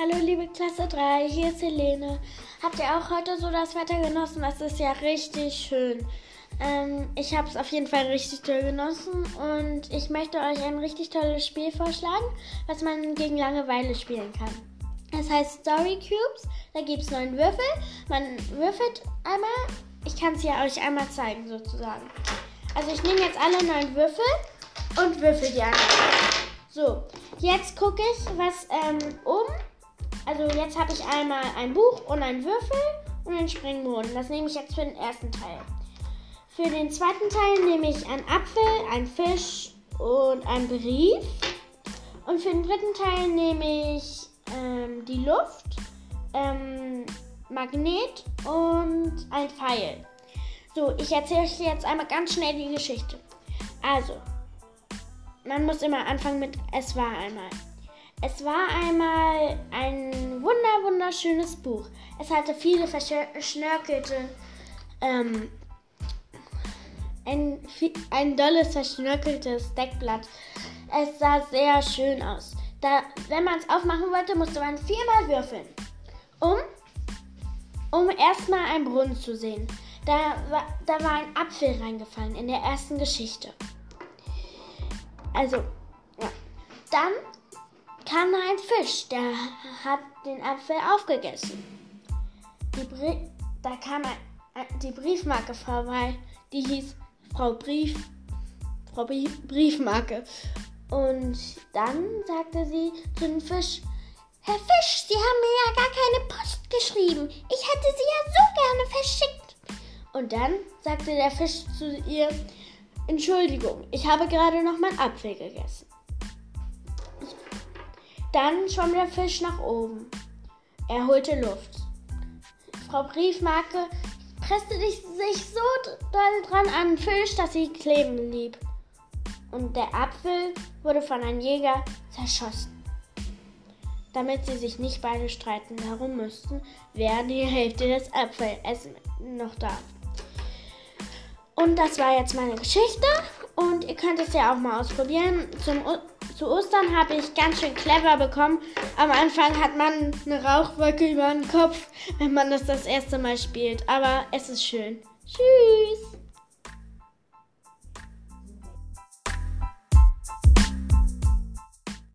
Hallo liebe Klasse 3, hier ist Helene. Habt ihr auch heute so das Wetter genossen? Das ist ja richtig schön. Ähm, ich habe es auf jeden Fall richtig toll genossen und ich möchte euch ein richtig tolles Spiel vorschlagen, was man gegen Langeweile spielen kann. Es heißt Story Cubes. Da gibt es neun Würfel. Man würfelt einmal. Ich kann es ja euch einmal zeigen, sozusagen. Also ich nehme jetzt alle neun Würfel und würfel die einmal. So, jetzt gucke ich, was ähm, um. Also jetzt habe ich einmal ein Buch und einen Würfel und einen Springboden. Das nehme ich jetzt für den ersten Teil. Für den zweiten Teil nehme ich einen Apfel, einen Fisch und einen Brief. Und für den dritten Teil nehme ich ähm, die Luft, ähm, Magnet und ein Pfeil. So, ich erzähle euch jetzt einmal ganz schnell die Geschichte. Also, man muss immer anfangen mit Es war einmal. Es war einmal ein wunder wunderschönes Buch. Es hatte viele verschnörkelte, ähm, ein, ein dolles verschnörkeltes Deckblatt. Es sah sehr schön aus. Da, wenn man es aufmachen wollte, musste man viermal würfeln, um, um erstmal einen Brunnen zu sehen. Da da war ein Apfel reingefallen in der ersten Geschichte. Also, ja. Dann kam ein Fisch, der hat den Apfel aufgegessen. Da kam die Briefmarke vorbei, die hieß Frau Brief, Frau Briefmarke. Und dann sagte sie zu dem Fisch, Herr Fisch, Sie haben mir ja gar keine Post geschrieben. Ich hätte sie ja so gerne verschickt. Und dann sagte der Fisch zu ihr, Entschuldigung, ich habe gerade noch mein Apfel gegessen. Dann schwamm der Fisch nach oben. Er holte Luft. Frau Briefmarke presste sich so doll dran an den Fisch, dass sie kleben blieb. Und der Apfel wurde von einem Jäger zerschossen. Damit sie sich nicht beide streiten darum müssten, wer die Hälfte des Apfelessen noch darf. Und das war jetzt meine Geschichte. Und ihr könnt es ja auch mal ausprobieren. Zum, zu Ostern habe ich ganz schön clever bekommen. Am Anfang hat man eine Rauchwolke über den Kopf, wenn man das das erste Mal spielt. Aber es ist schön. Tschüss.